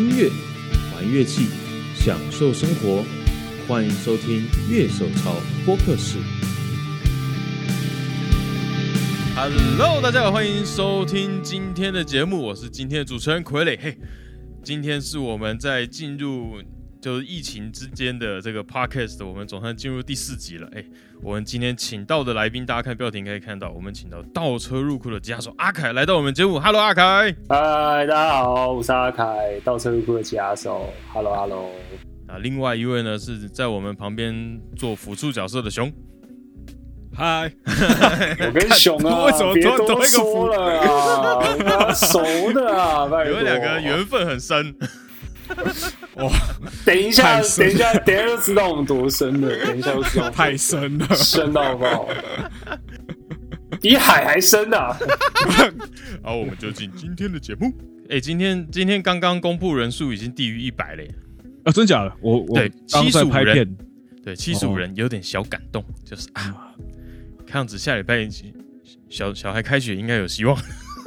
音乐，玩乐器，享受生活。欢迎收听乐手潮播客室。Hello，大家好，欢迎收听今天的节目，我是今天的主持人傀儡。嘿，今天是我们在进入就是疫情之间的这个 podcast，我们总算进入第四集了。哎，我们今天请到的来宾，大家看标题可以看到，我们请到倒车入库的吉他手阿凯来到我们节目。Hello，阿凯。嗨，大家好，我是阿凯，倒车入库的吉他手。Hello Hello，啊，另外一位呢是在我们旁边做辅助角色的熊。嗨，我跟熊啊，为什么别多多多一个说了熟的啊。你们两个缘分很深。等一下，等一下，等一下就知道我们多深了，等一下就知道太深了，深到爆，比海还深啊！好，我们就进今天的节目。哎、今天今天刚刚公布人数已经低于一百嘞。啊，真假的？我我对刚在75人对，七十五哦人有点小感动，就是啊，看样子下礼拜小小孩开学应该有希望。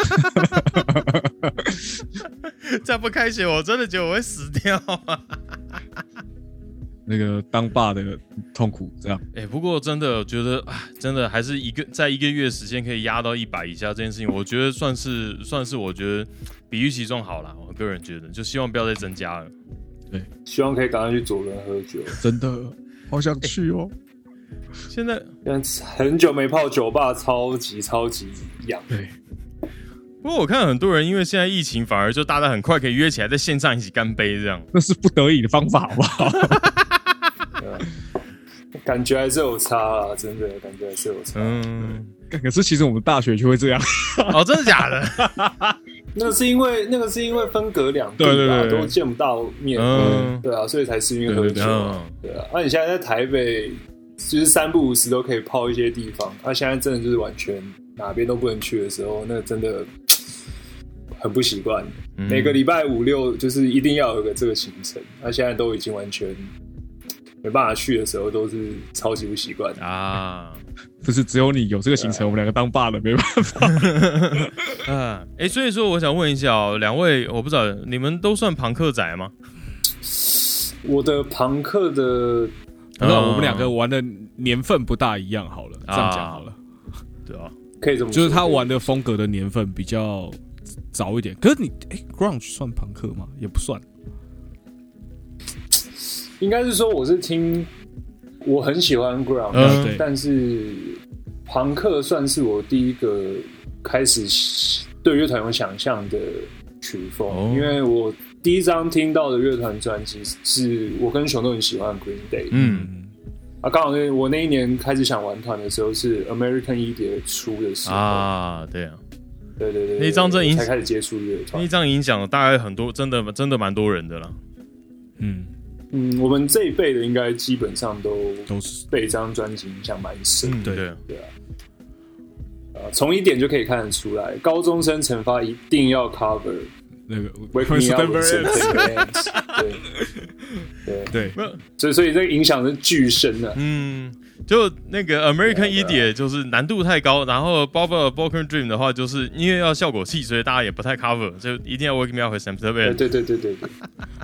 再不开学，我真的觉得我会死掉啊！那个当爸的痛苦，这样哎、不过真的觉得啊，真的还是一个在一个月时间可以压到一百以下这件事情，我觉得算是算是我觉得比预期中好了。我个人觉得，就希望不要再增加了。对希望可以赶快去左轮喝酒，真的好想去哦。现在但很久没泡酒吧，超级超级痒。对，不过我看很多人因为现在疫情，反而就大家很快可以约起来在线上一起干杯这样。那是不得已的方法，好不好？感觉还是有差啊，真的感觉还是有差。嗯，可是其实我们大学就会这样，哦，真的假的？那个是因为那个是因为分隔两地啊，对对对对都见不到面，嗯对啊，所以才是因为喝酒啊，对对啊。那、你现在在台北，就是三不五时都可以泡一些地方，那、现在真的就是完全哪边都不能去的时候，那真的很不习惯。嗯每个礼拜五六就是一定要有个这个行程，那、现在都已经完全没办法去的时候，都是超级不习惯。啊 不是只有你有这个行程，我们两个当爸的没办法。啊！哎、所以说我想问一下哦，两位，我不知道你们都算朋克仔吗？我的朋克的不是，我们两个玩的年份不大一样，好了，这样讲好了，对啊，可以这么说，就是他玩的风格的年份比较早一点。可是你，哎，grunge 算朋克吗？也不算。应该是说我是听，我很喜欢 ground，、嗯但是朋克算是我第一个开始对乐团有想象的曲风，哦。因为我第一张听到的乐团专辑是我跟熊都很喜欢 Green Day，嗯。啊，刚好那我那一年开始想玩团的时候是 American Idiot 出的时候，啊，对啊，对对对对那一张真影我才开始接触乐团。那一。张影响大概很多，真的真的蛮多人的啦。嗯，嗯，我们这一辈的应该基本上都都是。被这张专辑影响蛮深的。对。对啊，对啊，呃，从一点就可以看得出来，高中生惩罚一定要 cover 那个 Wake Me Up with September September Ends，对对，对，所以所以这个影响是巨深啊。嗯，就那个 American Idiot 就是难度太高，然后 Bob Broken Dream 的话，就是因为要效果器，所以大家也不太 cover，就一定要 Wake Me Up with September 对。对对对对对，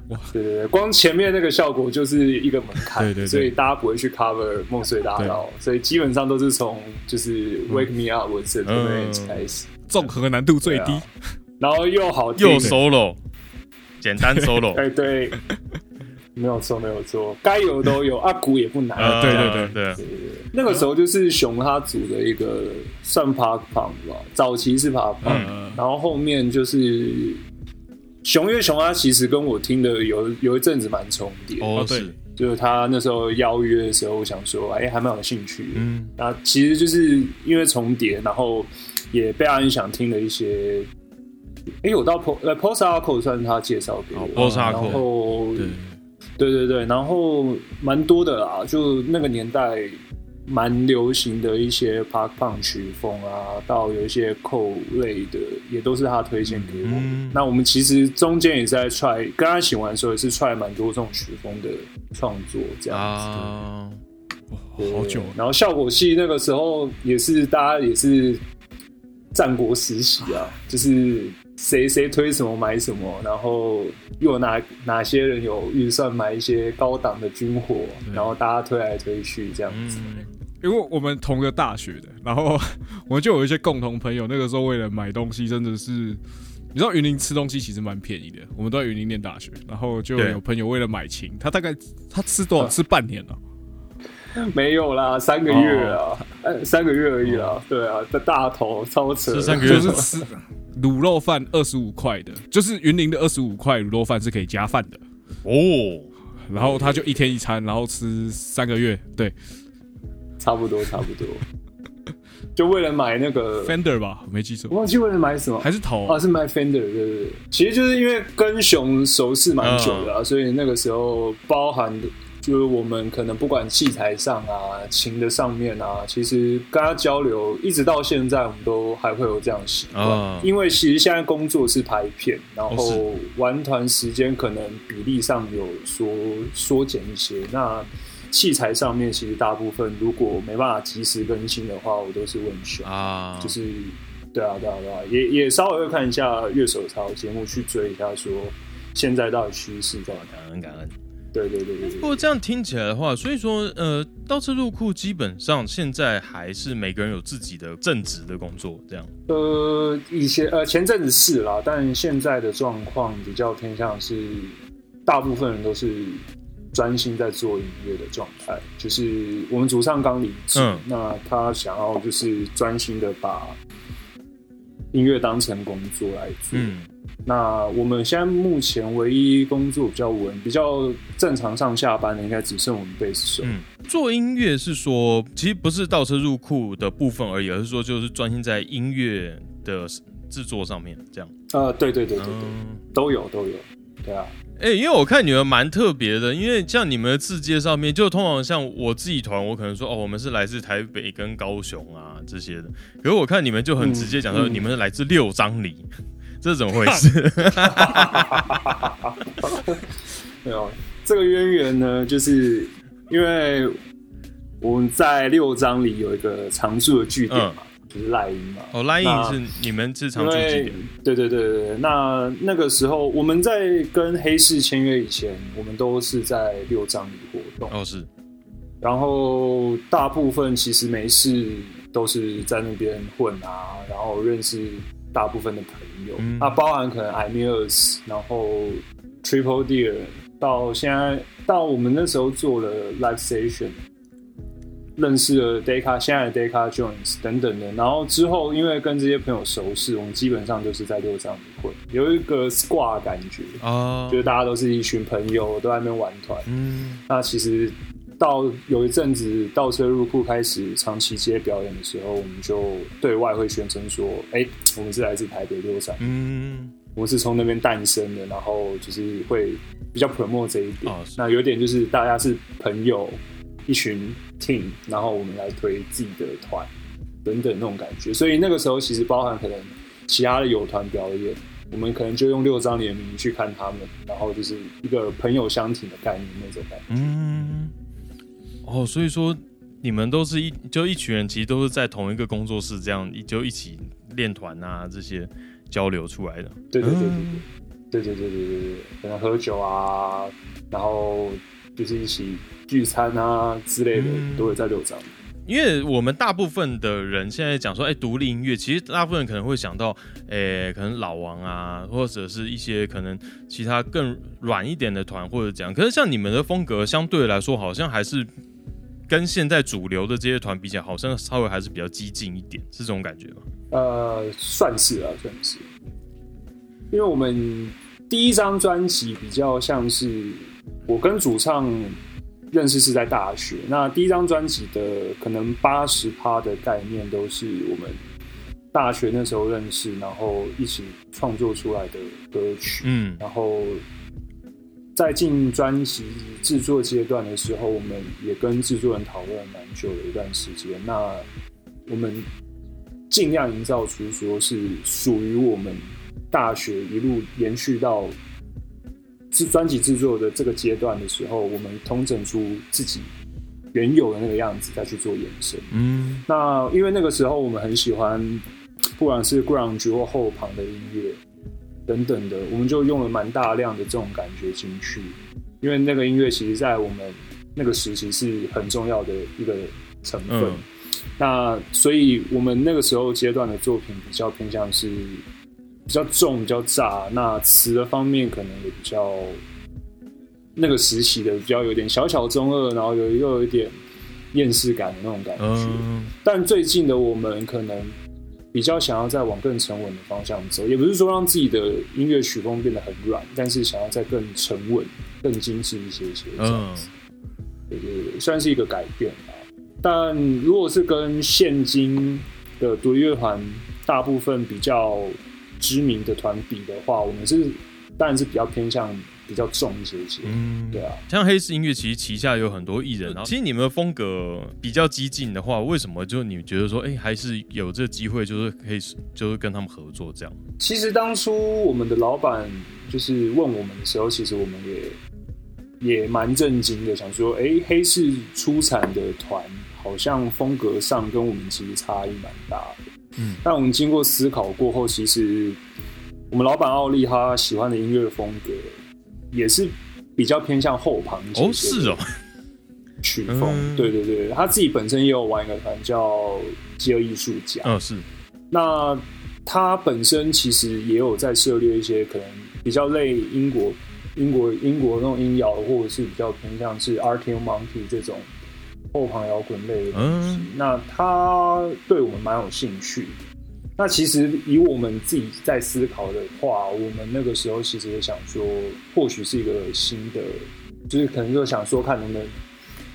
哇对对对，光前面那个效果就是一个门槛，对对对所以大家不会去 cover 梦碎大道，所以基本上都是从就是 Wake Me Up with September Ends 开始，综合难度最低。然后又好又 solo，简单 solo，哎对，没有错没有错，该有都有，啊鼓也不难，呃对对对对，那个时候就是熊他组的一个算 pop punk 吧，早期是 pop punk，、嗯然后后面就是熊，因为熊他其实跟我听的有有一阵子蛮重叠，哦对，就是他那时候邀约的时候，我想说，哎、还蛮有兴趣的。嗯。那其实就是因为重叠，然后也被阿英想听的一些。哎、有到 post 呃 post hardcore 算是他介绍给我，然后对，对对对，然后蛮多的啦，就那个年代蛮流行的一些 Park punk 曲风啊，到有一些扣类的，也都是他推荐给我。那我们其实中间也在 try，跟他一起玩的时候也是 try 蛮多这种曲风的创作，这样子。啊，好久。然后效果器那个时候也是大家也是战国时期啊，就是谁谁推什么买什么，然后又有哪哪些人有预算买一些高档的军火，然后大家推来推去这样子。嗯，因为我们同个大学的，然后 我们就有一些共同朋友。那个时候为了买东西，真的是你知道云林吃东西其实蛮便宜的。我们都在云林念大学，然后就有朋友为了买琴，他大概他吃多少？吃半年了。没有啦，三个月啊，呃、三个月而已啦。对啊，这大头超扯，这三个月就是吃卤肉饭二十五块的，就是云林的二十五块卤肉饭是可以加饭的。哦，然后他就一天一餐，然后吃三个月。对差不多差不多。就为了买那个，，Fender 吧，没记错我，忘记为了买什么，还是头啊，是买 Fender，对对对，其实就是因为跟熊熟识蛮久的啊，所以那个时候包含的就是我们可能不管器材上啊、琴的上面啊，其实跟他交流，一直到现在我们都还会有这样的习惯。啊因为其实现在工作是拍片，然哦后玩团时间可能比例上有缩缩减一些，那。器材上面其实大部分如果没办法及时更新的话，我都是问熊。啊，就是对啊，对啊，对啊，也也稍微会看一下乐手操节目，去追一下说现在到底趋势在哪。感恩感恩。对对对对对，不过这样听起来的话，所以说呃，倒车入库基本上现在还是每个人有自己的正职的工作，这样。呃，以前呃前阵子是啦，但现在的状况比较偏向是，大部分人都是专心在做音乐的状态。就是我们主唱刚离职，嗯那他想要就是专心的把音乐当成工作来做。嗯，那我们现在目前唯一工作比较稳、比较正常上下班的，应该只剩我们贝斯手。嗯，做音乐是说，其实不是倒车入库的部分而已，而是说就是专心在音乐的制作上面，这样。呃，对对对对对，嗯，都有都有，对啊，哎、因为我看你们蛮特别的，因为像你们的字界上面，就通常像我自己团，我可能说哦，我们是来自台北跟高雄啊这些的，可是我看你们就很直接讲说，嗯嗯。你们是来自六张里，这是怎么回事？没有这个渊源呢，就是因为我们在六章里有一个常驻的据点嘛，就是赖因嘛。哦，拉印那是你们是常驻据点？对对对对对，那那个时候我们在跟黑市签约以前，我们都是在六章里活动。哦，是，然后大部分其实没事都是在那边混啊，然后认识大部分的朋友，嗯。那包含可能 i m u s 然后 Triple Deer，到现在到我们那时候做了 Live Station，认识了 Deca 现在的 Deca Jones 等等的，然后之后因为跟这些朋友熟识，我们基本上就是在六张里混，有一个 squad 感觉，啊就是大家都是一群朋友都在那边玩团。嗯，那其实到有一阵子倒车入库开始长期接表演的时候，我们就对外会宣称说：“哎、我们是来自台北六站，嗯，我们是从那边诞生的。”然后就是会比较 promote 这一点。哦那有点就是大家是朋友，一群 team，然后我们来推自己的团等等那种感觉。所以那个时候其实包含可能其他的友团表演。我们可能就用六张联名去看他们，然后就是一个朋友相挺的概念那种感觉。嗯，哦，所以说你们都是一就一群人，其实都是在同一个工作室，这样就一起练团啊这些交流出来的。对对对对对对对对对对对，可能喝酒啊，然后就是一起聚餐啊之类的，嗯都会在六张。因为我们大部分的人现在讲说，哎、独立音乐，其实大部分人可能会想到，哎、可能老王啊，或者是一些可能其他更软一点的团或者这样。可是像你们的风格，相对来说，好像还是跟现在主流的这些团比起来，好像稍微还是比较激进一点，是这种感觉吗？呃，算是啊，算是，因为我们第一张专辑比较像是我跟主唱认识是在大学，那第一张专辑的可能八十趴的概念都是我们大学那时候认识，然后一起创作出来的歌曲。嗯然后在进专辑制作阶段的时候，我们也跟制作人讨论了蛮久的一段时间。那我们尽量营造出说是属于我们大学一路延续到制专辑制作的这个阶段的时候，我们通整出自己原有的那个样子，再去做延伸。嗯那因为那个时候我们很喜欢，不管是 grunge 或后旁的音乐，等等的，我们就用了蛮大量的这种感觉进去，因为那个音乐其实在我们那个时期是很重要的一个成分。嗯那所以我们那个时候阶段的作品比较偏向是比较重、比较炸，那词的方面可能也比较那个时期的比较有点小小中二，然后有又有一点厌世感的那种感觉。嗯但最近的我们可能比较想要再往更沉稳的方向走，也不是说让自己的音乐曲风变得很软，但是想要再更沉稳、更精致一些些这样嗯子。对对对，算是一个改变吧。但如果是跟现今的独立乐团大部分比较知名的团比的话，我们是当然是比较偏向比较重一些些。嗯，对啊，像黑市音乐，其实旗下有很多艺人，然后其实你们的风格比较激进的话，为什么就你觉得说，哎、还是有这个机会，就是可以，就是跟他们合作这样？其实当初我们的老板就是问我们的时候，其实我们也也蛮震惊的，想说，哎、黑市出产的团好像风格上跟我们其实差异蛮大的。嗯，但我们经过思考过后，其实我们老板奥利他喜欢的音乐风格也是比较偏向后旁哦，是哦，曲风。嗯对对对，他自己本身也有玩一个团叫饥饿艺术家。嗯，是，那他本身其实也有在涉猎一些可能比较类英国、英国、英国那种音摇，或者是比较偏向是 Arctic Monkey 这种后旁摇滚类的东西。嗯那他对我们蛮有兴趣。那其实以我们自己在思考的话，我们那个时候其实也想说，或许是一个新的，就是可能就想说看能不能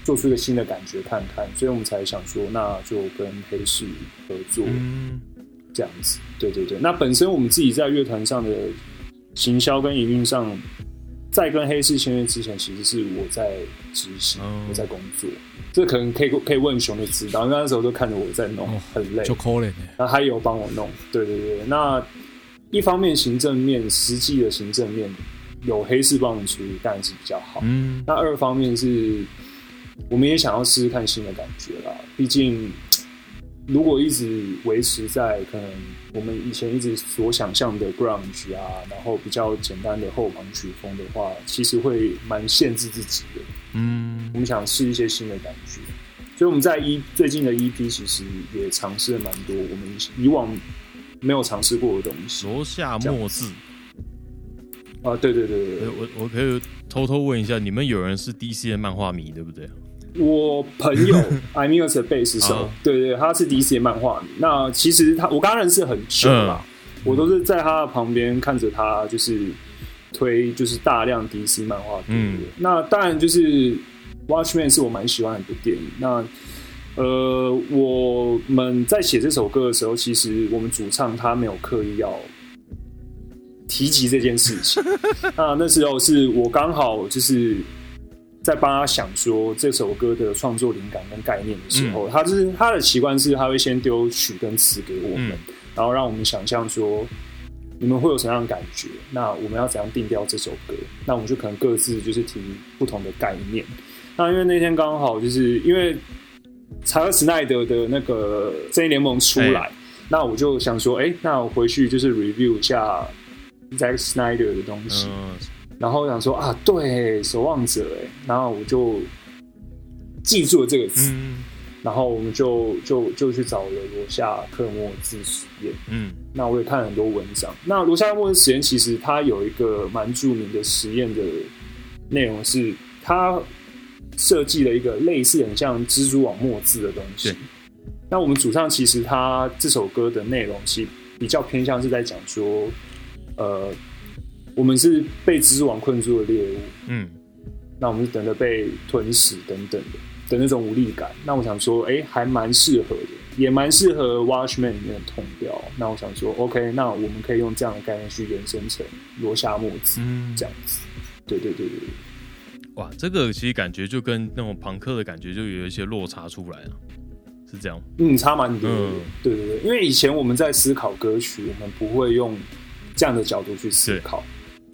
做出一个新的感觉看看，所以我们才想说，那就跟黑市合作。嗯，这样子，对对对。那本身我们自己在乐团上的行销跟营运上，在跟黑市签约之前，其实是我在执行，哦我在工作。这可能可以可以问熊就知道，因为那时候都看着我在弄，哦很累。就可怜呢。然后他也有帮我弄，对对对。那一方面行政面，实际的行政面有黑市帮我们处理，当然是比较好。嗯，那二方面是，我们也想要试试看新的感觉啦。毕竟，如果一直维持在可能我们以前一直所想象的 grunge 啊，然后比较简单的后朋曲风的话，其实会蛮限制自己的。嗯，我们想试一些新的感觉，所以我们在一最近的 EP 其实也尝试了蛮多我们以往没有尝试过的东西。罗夏末字，啊，对对对对我我可以偷偷问一下，你们有人是 DC 的漫画迷，对不对？我朋友 I m u s 的贝斯手啊，对对，他是 DC 的漫画迷。那其实他我刚认识很久了，嗯我都是在他的旁边看着他，就是推就是大量 DC 漫画。嗯那当然就是 Watchman 是我蛮喜欢的一部电影。那呃，我们在写这首歌的时候，其实我们主唱他没有刻意要提及这件事情。那那时候是我刚好就是在帮他想说这首歌的创作灵感跟概念的时候，他就是他的习惯是他会先丢曲跟词给我们，嗯然后让我们想象说你们会有什么样的感觉，那我们要怎样定调这首歌？那我们就可能各自就是提不同的概念。那因为那天刚好就是因为查尔斯奈德的那个正义联盟出来，那我就想说，哎、那我回去就是 review 一下 Zack Snyder 的东西。嗯，然后想说啊，对，守望者哎，然后我就记住了这个词，嗯然后我们就就就去找了罗夏克莫兹实验。嗯那我也看了很多文章。那罗夏克莫兹实验其实它有一个蛮著名的实验的内容是，它设计了一个类似很像蜘蛛网墨字的东西。那我们主唱其实他这首歌的内容其实比较偏向是在讲说，呃，我们是被蜘蛛网困住的猎物，嗯。那我们是等着被吞噬等等的的那种无力感。那我想说，哎、还蛮适合的，也蛮适合 Watchman 里面的痛调。那我想说，OK，那我们可以用这样的概念去延伸成罗夏墨子嗯。这，样子。对对对对对，哇，这个其实感觉就跟那种朋克的感觉就有一些落差出来了，是这样。嗯，差蛮多对对对，因为以前我们在思考歌曲，我们不会用这样的角度去思考，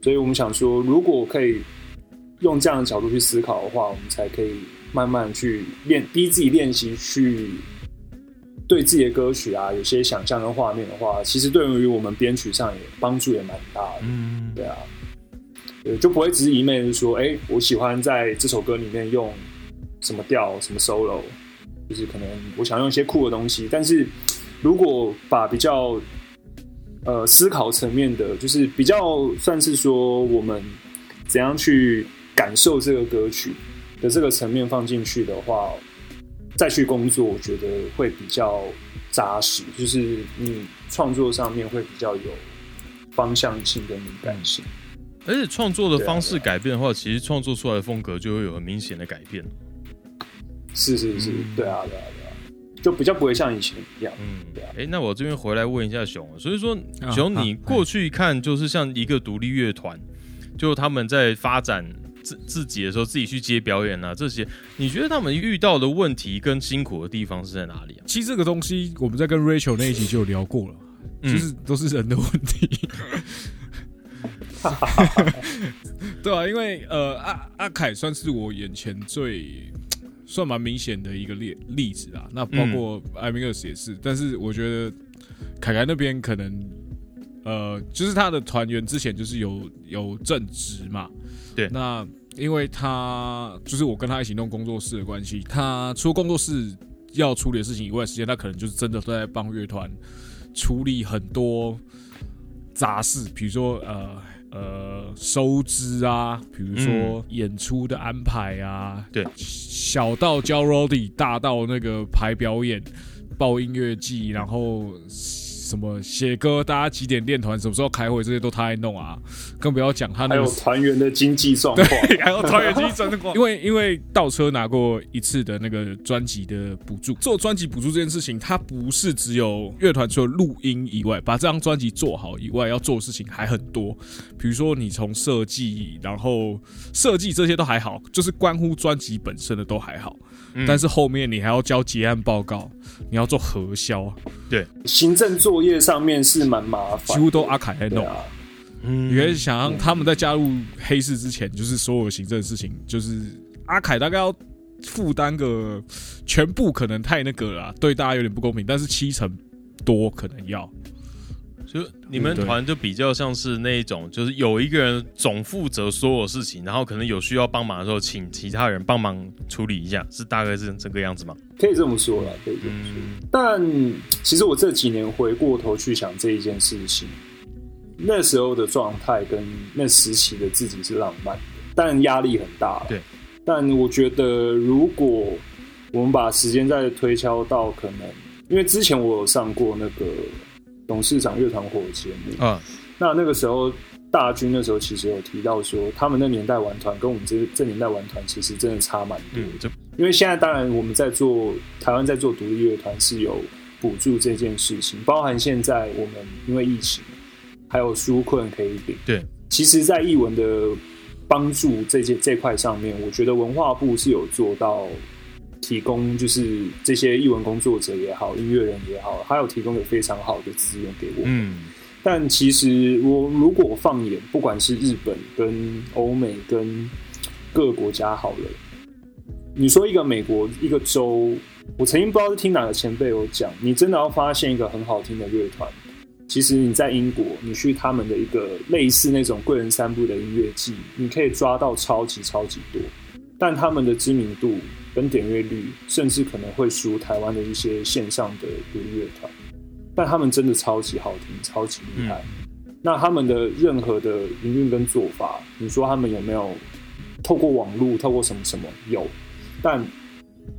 所以我们想说，如果可以用这样的角度去思考的话，我们才可以慢慢去练，逼自己练习去对自己的歌曲啊有些想象跟画面的话，其实对于我们编曲上也帮助也蛮大的。嗯，对啊，对，就不会只是一昧的说，哎、我喜欢在这首歌里面用什么调、什么 solo，就是可能我想用一些酷的东西。但是如果把比较呃思考层面的，就是比较算是说我们怎样去感受这个歌曲的这个层面放进去的话，再去工作，我觉得会比较扎实，就是你创作上面会比较有方向性跟敏感性。而且创作的方式改变的话，其实创作出来的风格就会有很明显的改变。是是是，嗯对啊对啊对啊，就比较不会像以前一样。嗯对啊，哎，那我这边回来问一下熊，所以说啊熊，啊你过去看就是像一个独立乐团，就他们在发展自自己的时候，自己去接表演啊这些，你觉得他们遇到的问题跟辛苦的地方是在哪里啊？其实这个东西我们在跟 Rachel 那一集就有聊过了，嗯就是都是人的问题。对啊，因为呃，阿阿凯算是我眼前最算蛮明显的一个例例子啊。那包括艾米尔斯也是，但是我觉得凯凯那边可能呃，就是他的团员之前就是有有正职嘛，对。那因为他就是我跟他一起弄工作室的关系，他除了工作室要处理的事情以外，时间他可能就是真的都在帮乐团处理很多杂事，比如说呃呃收支啊，比如说演出的安排啊，对。小到教 Roddy，大到那个排表演、报音乐季，然后什么写歌，大家几点练团，什么时候开会，这些都他爱弄啊，更不要讲他还有那个团员的经济状况，还有团员经济状况，因为因为倒车拿过一次的那个专辑的补助，做专辑补助这件事情，它不是只有乐团除了录音以外，把这张专辑做好以外，要做的事情还很多。比如说你从设计，然后设计这些都还好，就是关乎专辑本身的都还好，嗯。但是后面你还要交结案报告，你要做核销，对。行政作业上面是蛮麻烦的，几乎都阿凯在弄。对啊。嗯你可以想象，他们在加入黑市之前，就是所有行政事情，就是阿凯大概要负担个全部，可能太那个了啦，对大家有点不公平。但是七成多可能要，就你们团就比较像是那一种，就是有一个人总负责所有事情，然后可能有需要帮忙的时候，请其他人帮忙处理一下，是大概是这个样子吗？可以这么说了，可以这么说。嗯但其实我这几年回过头去想这一件事情，那时候的状态跟那时期的自己是浪漫的，但压力很大。对，但我觉得如果我们把时间再推敲到可能，因为之前我有上过那个董事长乐团火的节目，啊，那那个时候大军那时候其实有提到说，他们那年代玩团跟我们这这年代玩团其实真的差蛮多的。嗯，因为现在当然我们在做台湾在做独立乐团是有补助这件事情，包含现在我们因为疫情还有纾困可以领。对，其实，在艺文的帮助这件这块上面，我觉得文化部是有做到提供，就是这些译文工作者也好，音乐人也好，他有提供有非常好的资源给我。嗯但其实我如果放眼，不管是日本、跟欧美、跟各个国家好了，你说一个美国一个州，我曾经不知道是听哪个前辈有讲，你真的要发现一个很好听的乐团，其实你在英国，你去他们的一个类似那种贵人散步的音乐季，你可以抓到超级超级多，但他们的知名度跟点阅率，甚至可能会输台湾的一些线上的独立乐团。但他们真的超级好听，超级厉害。那他们的任何的营运跟做法，你说他们有没有透过网络、透过什么什么？有，但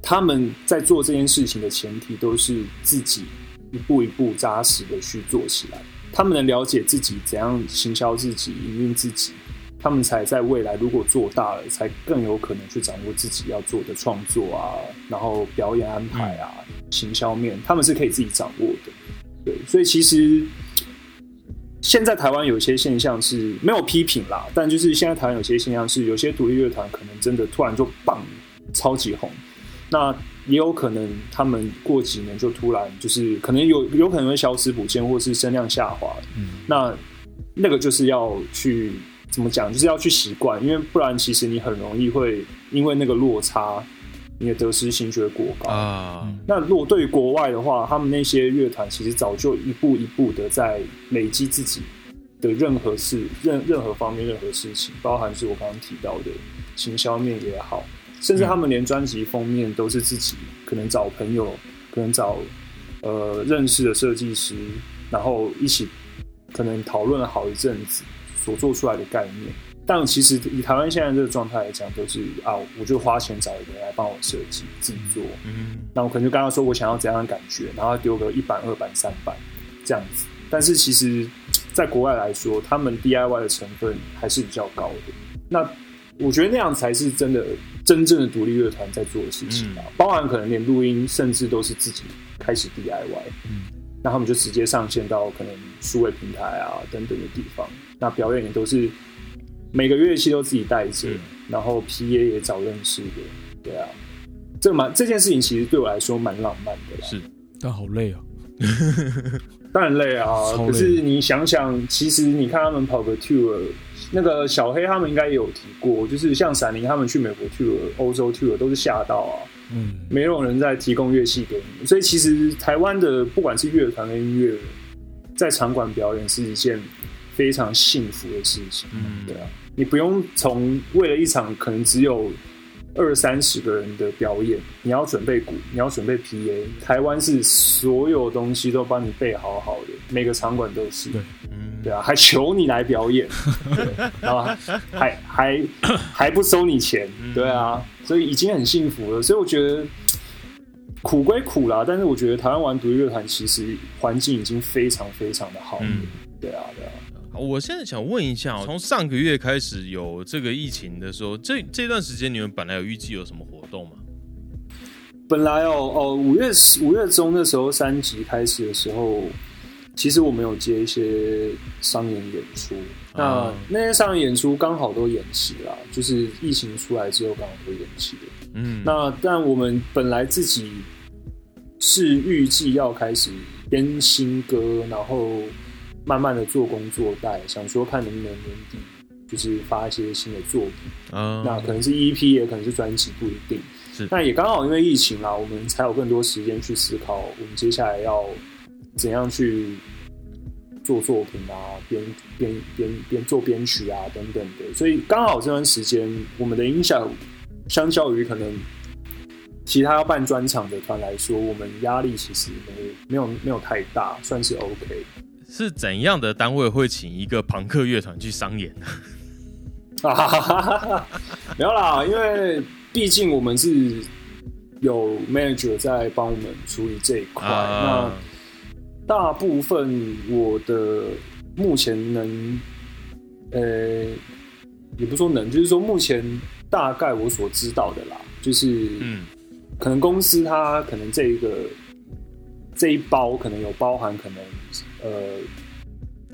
他们在做这件事情的前提都是自己一步一步扎实的去做起来。他们能了解自己怎样行销自己、营运自己，他们才在未来如果做大了，才更有可能去掌握自己要做的创作啊，然后表演安排啊、行销面，他们是可以自己掌握的。对，所以其实现在台湾有些现象是没有批评啦，但就是现在台湾有些现象是，有些独立乐团可能真的突然就棒超级红，那也有可能他们过几年就突然就是可能有有可能会消失不见，或是声量下滑。嗯，那那个就是要去怎么讲，就是要去习惯，因为不然其实你很容易会因为那个落差，你的得失心就会过高。啊，那如果对于国外的话，他们那些乐团其实早就一步一步的在累积自己的任何事、任任何方面、任何事情，包含是我刚刚提到的行销面也好，甚至他们连专辑封面都是自己可能找朋友，可能找呃认识的设计师，然后一起可能讨论了好一阵子所做出来的概念。但其实以台湾现在这个状态来讲，都是啊，我就花钱找一个人来帮我设计、制作。嗯那我可能就跟他说我想要怎样的感觉，然后丢个一版、二版、三版这样子。但是其实，在国外来说，他们 DIY 的成分还是比较高的。那我觉得那样才是真的真正的独立乐团在做的事情啊，包含可能连录音甚至都是自己开始 DIY。嗯，那他们就直接上线到可能数位平台啊等等的地方。那表演也都是每个乐器都自己带着，嗯然后 PA 也找认识的，对啊。这个蛮这件事情其实对我来说蛮浪漫的啦，是但好累啊。当然累啊。累可是你想想，其实你看他们跑个 tour，那个小黑他们应该也有提过，就是像闪灵他们去美国 tour、欧洲 tour 都是吓到啊，嗯，没有人在提供乐器给你，所以其实台湾的不管是乐团跟音乐人，在场馆表演是一件非常幸福的事情。嗯对啊，你不用从为了一场可能只有二三十个人的表演，你要准备鼓，你要准备 PA。台湾是所有东西都帮你备好好的，每个场馆都是。对嗯，对啊，还求你来表演，对然后还还还不收你钱，对啊，所以已经很幸福了。所以我觉得苦归苦啦，但是我觉得台湾玩独立乐团其实环境已经非常非常的好了。嗯对啊，对啊。好我现在想问一下哦，从上个月开始有这个疫情的时候，这这段时间你们本来有预计有什么活动吗？本来哦哦，五月五月中那时候三级开始的时候，其实我们有接一些商演演出，那、啊那些商演演出刚好都延期了，就是疫情出来之后刚好都延期了。嗯，那但我们本来自己是预计要开始编新歌，然后慢慢的做工作带，想说看能不能年底就是发一些新的作品。啊，那可能是 EP，也可能是专辑，不一定。是那也刚好因为疫情啦，我们才有更多时间去思考，我们接下来要怎样去做作品啊，编编编编做编曲啊等等的。所以刚好这段时间，我们的影响相较于可能其他要办专场的团来说，我们压力其实没没有没有太大，算是 OK。是怎样的单位会请一个朋克乐团去商演呢？哈哈哈啦，因为毕竟我们是有 manager 在帮我们处理这一块。啊那大部分我的目前能，呃，也不说能，就是说目前大概我所知道的啦，就是嗯可能公司它可能这一个这一包可能有包含可能呃，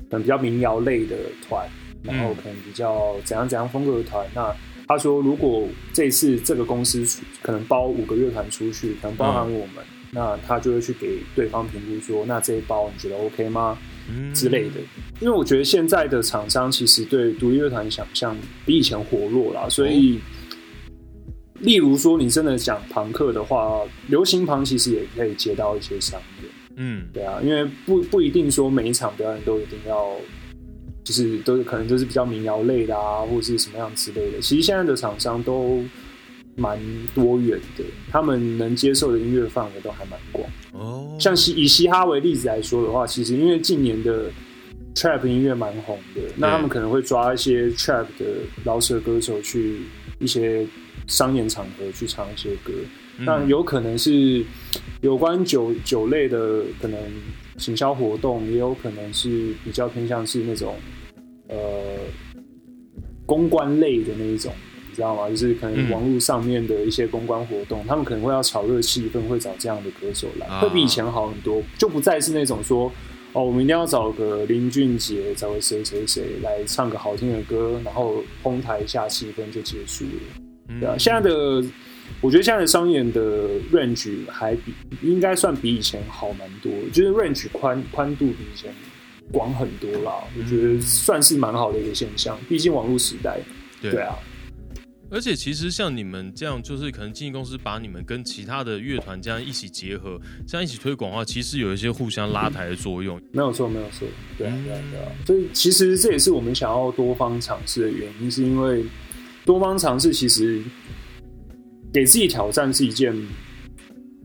可能比较民谣类的团，然后可能比较怎样怎样风格的团。那他说，如果这次这个公司可能包五个乐团出去，可能包含我们，那他就会去给对方评估说，那这一包你觉得 OK 吗？嗯之类的。因为我觉得现在的厂商其实对独立乐团想象比以前活络啦，所以，例如说你真的讲朋克的话，流行朋其实也可以接到一些商演，嗯对啊，因为不不一定说每一场表演都一定要。就是都是可能都是比较民谣类的啊，或者是什么样之类的。其实现在的厂商都蛮多元的，他们能接受的音乐范围都还蛮广。哦，像嘻以嘻哈为例子来说的话，其实因为近年的 trap 音乐蛮红的，那他们可能会抓一些 trap 的饶舌歌手去一些商演场合去唱一些歌，嗯那有可能是有关酒酒类的可能行销活动，也有可能是比较偏向是那种呃公关类的那一种。你知道吗？就是可能嗯网络上面的一些公关活动，他们可能会要炒热气氛，会找这样的歌手来，啊会比以前好很多，就不再是那种说哦，我们一定要找个林俊杰，找个谁谁谁来唱个好听的歌，然后哄抬一下气氛就结束了。嗯对啊，现在的我觉得现在的商演的 range 还比应该算比以前好蛮多，就是 range 宽宽度比以前广很多啦。我觉得算是蛮好的一个现象，毕竟网络时代。对对啊，而且其实像你们这样，就是可能经纪公司把你们跟其他的乐团这样一起结合，这样一起推广的话，其实有一些互相拉抬的作用。没有错，没有错，对啊，对啊，对啊。所以其实这也是我们想要多方尝试的原因，是因为多方尝试其实给自己挑战是一件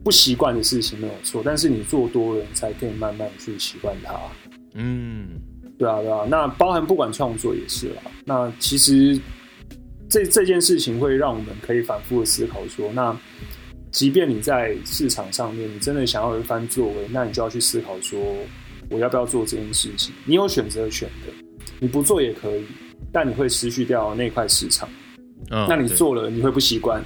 不习惯的事情，没有错。但是你做多了，你才可以慢慢去习惯它。嗯，对啊，对啊。那包含不管创作也是啦。那其实。这这件事情会让我们可以反复的思考说，那即便你在市场上面，你真的想要有一番作为，那你就要去思考说，我要不要做这件事情？你有选择权的，你不做也可以，但你会失去掉那块市场。那你做了，你会不习惯。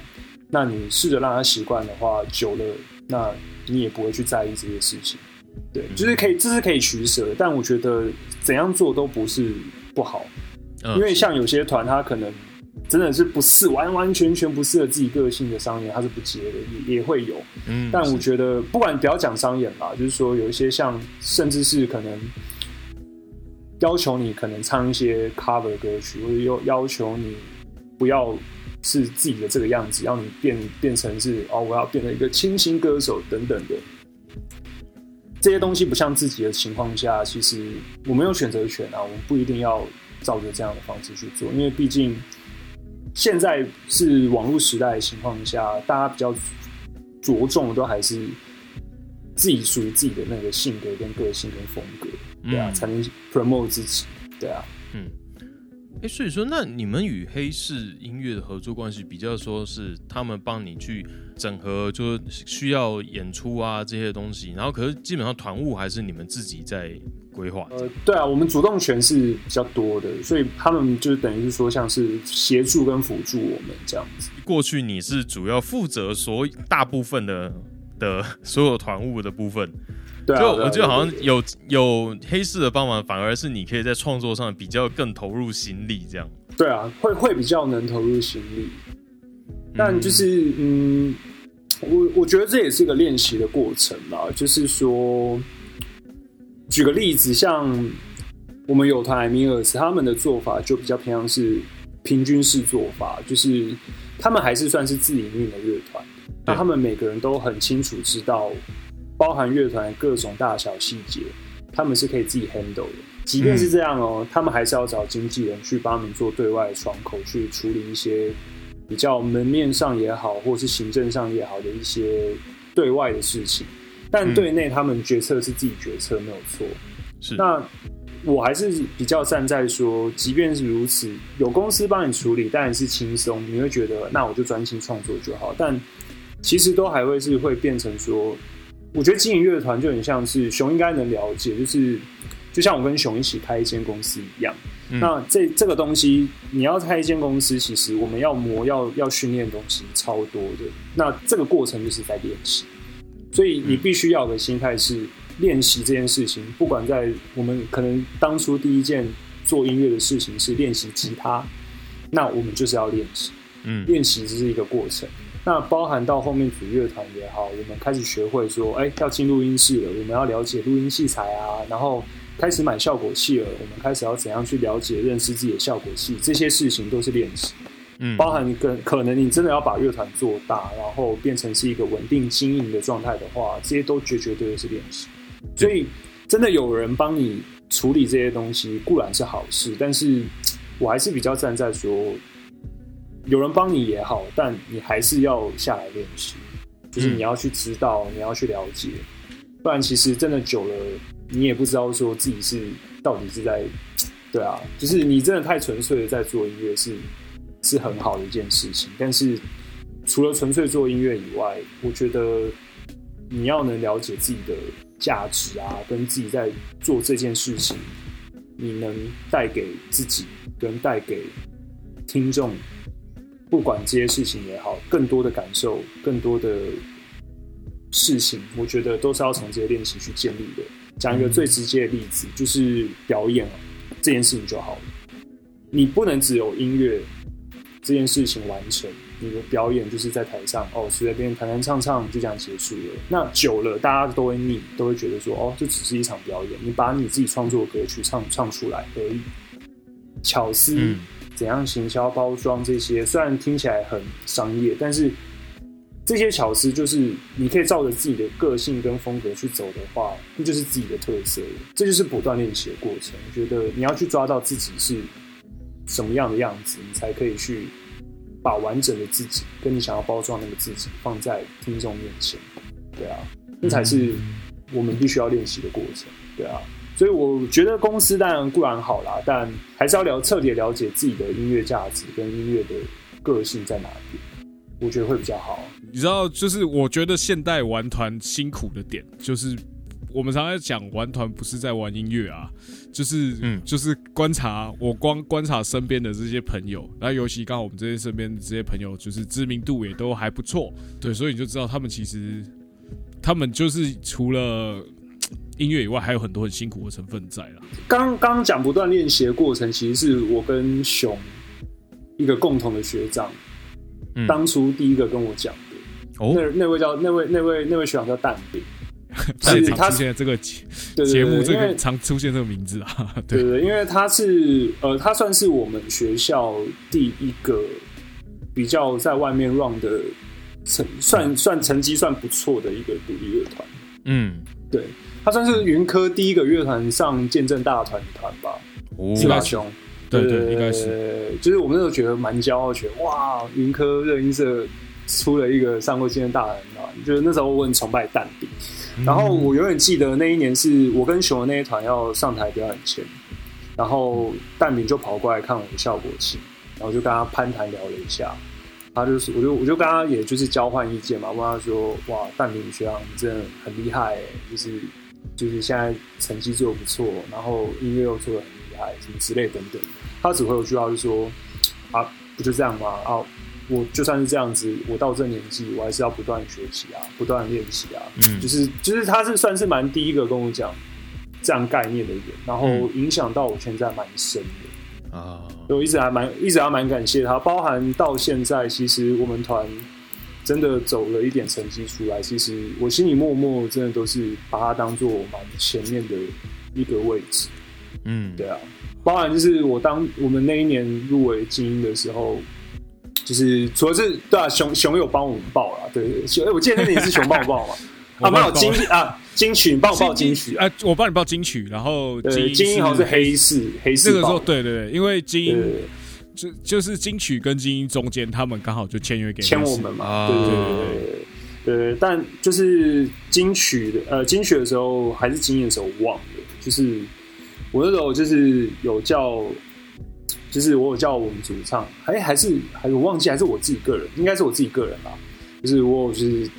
那你试着让他习惯的话，久了，那你也不会去在意这些事情。对，就是可以，这是可以取舍。但我觉得怎样做都不是不好，因为像有些团，他可能。真的是不适，完完全全不适合自己个性的商演，他是不接的，也也会有。嗯，但我觉得不管不要讲商演吧，就是说有一些像，甚至是可能要求你可能唱一些 cover 歌曲，或者要要求你不要是自己的这个样子，要你变变成是哦，我要变成一个清新歌手等等的这些东西，不像自己的情况下，其实我没有选择权啊，我们不一定要照着这样的方式去做，因为毕竟。现在是网络时代的情况下，大家比较着重的都还是自己属于自己的那个性格、跟个性、跟风格，对啊，才能 promote 自己，对啊，嗯。哎，所以说，那你们与黑市音乐的合作关系，比较说是他们帮你去整合，就是需要演出啊这些东西，然后可是基本上团务还是你们自己在规划。呃，对啊，我们主动权是比较多的，所以他们就是等于是说，像是协助跟辅助我们这样子。过去你是主要负责所大部分的的所有团务的部分。就我觉得好像有有黑市的帮忙，反而是你可以在创作上比较更投入心力，这样。对啊，会会比较能投入心力。但就是嗯，我我觉得这也是一个练习的过程吧。就是说，举个例子，像我们有团米尔斯，他们的做法就比较偏向是平均式做法，就是他们还是算是自营运的乐团，那他们每个人都很清楚知道。包含乐团各种大小细节，他们是可以自己 handle 的。即便是这样哦，他们还是要找经纪人去帮他们做对外窗口，去处理一些比较门面上也好，或是行政上也好的一些对外的事情。但对内，他们决策是自己决策，没有错。是。那我还是比较站在说，即便是如此，有公司帮你处理，当然是轻松。你会觉得，那我就专心创作就好。但其实都还会是会变成说。我觉得经营乐团就很像是熊应该能了解，就是就像我跟熊一起开一间公司一样。那这这个东西，你要开一间公司，其实我们要磨、要要训练的东西超多的。那这个过程就是在练习，所以你必须要的心态是练习这件事情。不管在我们可能当初第一件做音乐的事情是练习吉他，那我们就是要练习。嗯，练习只是一个过程。那包含到后面组乐团也好，我们开始学会说，哎，要进录音室了，我们要了解录音器材啊，然后开始买效果器了，我们开始要怎样去了解、认识自己的效果器，这些事情都是练习。嗯，包含跟可能你真的要把乐团做大，然后变成是一个稳定经营的状态的话，这些都绝绝对对是练习。所以，真的有人帮你处理这些东西，固然是好事，但是我还是比较站在说。有人帮你也好，但你还是要下来练习，就是你要去知道，你要去了解，不然其实真的久了，你也不知道说自己是到底是在，对啊，就是你真的太纯粹的在做音乐是是很好的一件事情，但是除了纯粹做音乐以外，我觉得你要能了解自己的价值啊，跟自己在做这件事情，你能带给自己跟带给听众。不管这些事情也好，更多的感受，更多的事情，我觉得都是要从这些练习去建立的。讲一个最直接的例子，就是表演这件事情就好了。你不能只有音乐这件事情完成，你的表演就是在台上哦，随便弹弹唱唱就这样结束了。那久了，大家都会腻，都会觉得说哦，这只是一场表演，你把你自己创作的歌曲唱唱出来而已。巧思。怎样行销包装这些，虽然听起来很商业，但是这些巧思就是你可以照着自己的个性跟风格去走的话，那就是自己的特色了。这就是不断练习的过程。我觉得你要去抓到自己是什么样的样子，你才可以去把完整的自己跟你想要包装那个自己放在听众面前。对啊，那才是我们必须要练习的过程。对啊，所以我觉得公司当然固然好啦，但还是要了彻底了解自己的音乐价值跟音乐的个性在哪里，我觉得会比较好。你知道，就是我觉得现代玩团辛苦的点，就是我们常常讲玩团不是在玩音乐啊，就是嗯，就是观察我光观察身边的这些朋友，然后尤其刚好我们这些身边的这些朋友，就是知名度也都还不错，对，所以你就知道他们其实他们就是除了音乐以外，还有很多很辛苦的成分在了。刚刚讲不断练习的过程，其实是我跟熊一个共同的学长，当初第一个跟我讲的。那那位叫那位那位那位学长叫蛋饼，是他现在这个节节目这个常出现这个名字啊，对对，因为他是呃，他算是我们学校第一个比较在外面 run 的成算算成绩算不错的一个独立乐团，嗯，对他算是云科第一个乐团上见证大团团吧，是吧，兄？对对，应该是，就是我们那时候觉得蛮骄傲，觉得哇，云科热音社。出了一个上过见证大人团，就是那时候我很崇拜蛋饼，然后我永远记得那一年是我跟熊的那一团要上台表演前，然后蛋饼就跑过来看我的效果器，然后就跟他攀谈聊了一下，他就是我就我就跟他也就是交换意见嘛，问他说哇蛋饼学长你真的很厉害，就是就是现在成绩做的不错，然后音乐又做的很厉害，什么之类等等，他只会有句话就说啊不就这样吗啊。我就算是这样子，我到这年纪，我还是要不断学习啊，不断练习啊。嗯，就是就是他是算是蛮第一个跟我讲这样概念的人，然后影响到我现在蛮深的啊。我一直还蛮一直还蛮感谢他，包含到现在，其实我们团真的走了一点成绩出来，其实我心里默默真的都是把它当做蛮前面的一个位置。嗯，对啊，包含就是我当我们那一年入围精英的时候。就是除了是对啊，熊熊有帮我们报了，对，熊，我记得那年是熊 帮我报。嘛，啊，没有金啊，金曲，帮我报金曲啊，我帮你报金曲，然后金金好像是黑市，黑市那个时候，对对对，因为金音就就是金曲跟金音中间，他们刚好就签约给签我们嘛，对对对对，但就是金曲的呃金曲的时候还是金音的时候忘了，就是我那时候就是有叫。就是我有叫我们主唱，还还是还是忘记，还是我自己个人，应该是我自己个人吧。就是我有就是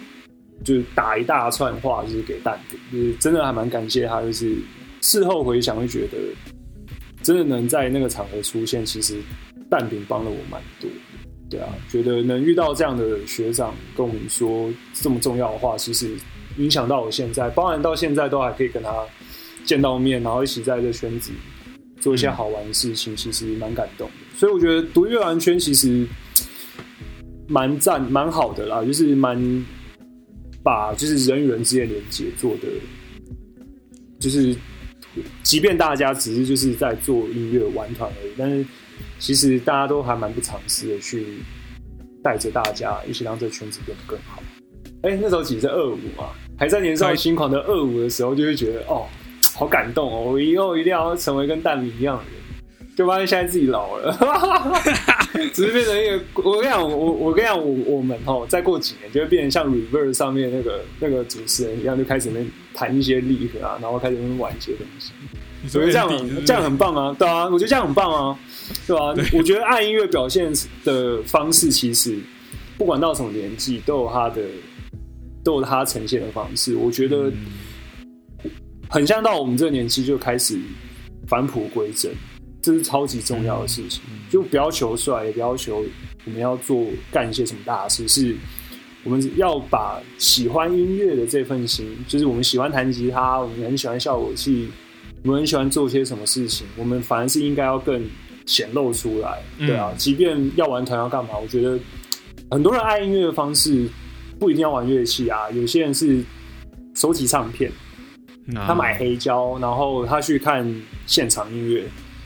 就是打一大串话，就是给蛋饼，就是真的还蛮感谢他。就是事后回想，会觉得真的能在那个场合出现，其实蛋饼帮了我蛮多。对啊，觉得能遇到这样的学长跟我们说这么重要的话，其实影响到我现在，包含到现在都还可以跟他见到面，然后一起在这圈子。做一些好玩的事情，其实蛮感动的。所以我觉得读乐玩圈其实蛮赞、蛮好的啦，就是蛮把就是人与人之间连接做的，就是即便大家只是就是在做音乐玩团而已，但是其实大家都还蛮不尝试的去带着大家一起让这个圈子变得更好。哎，那时候其实二五啊，还在年少轻狂的二五的时候，就会觉得哦。好感动哦！我以后一定要成为跟蛋米一样的人，就发现现在自己老了，只是变成一个。我跟你讲，我我跟你讲，我我们哦，再过几年就会变成像 Reverse 上面那个那个主持人一样，就开始能弹一些力和啊，然后开始玩一些东西。我觉得这样这样很棒啊，对啊，我觉得这样很棒啊，对吧？我觉得爱音乐表现的方式，其实不管到什么年纪，都有它的都有它呈现的方式。我觉得。很像到我们这个年纪就开始返璞归真，这是超级重要的事情。就不要求帅，也不要求我们要做干一些什么大事，是我们要把喜欢音乐的这份心，就是我们喜欢弹吉他，我们很喜欢效果器，我们很喜欢做些什么事情，我们反而是应该要更显露出来。对啊，即便要玩团要干嘛，我觉得很多人爱音乐的方式不一定要玩乐器啊，有些人是收集唱片。他买黑胶，然后他去看现场音乐，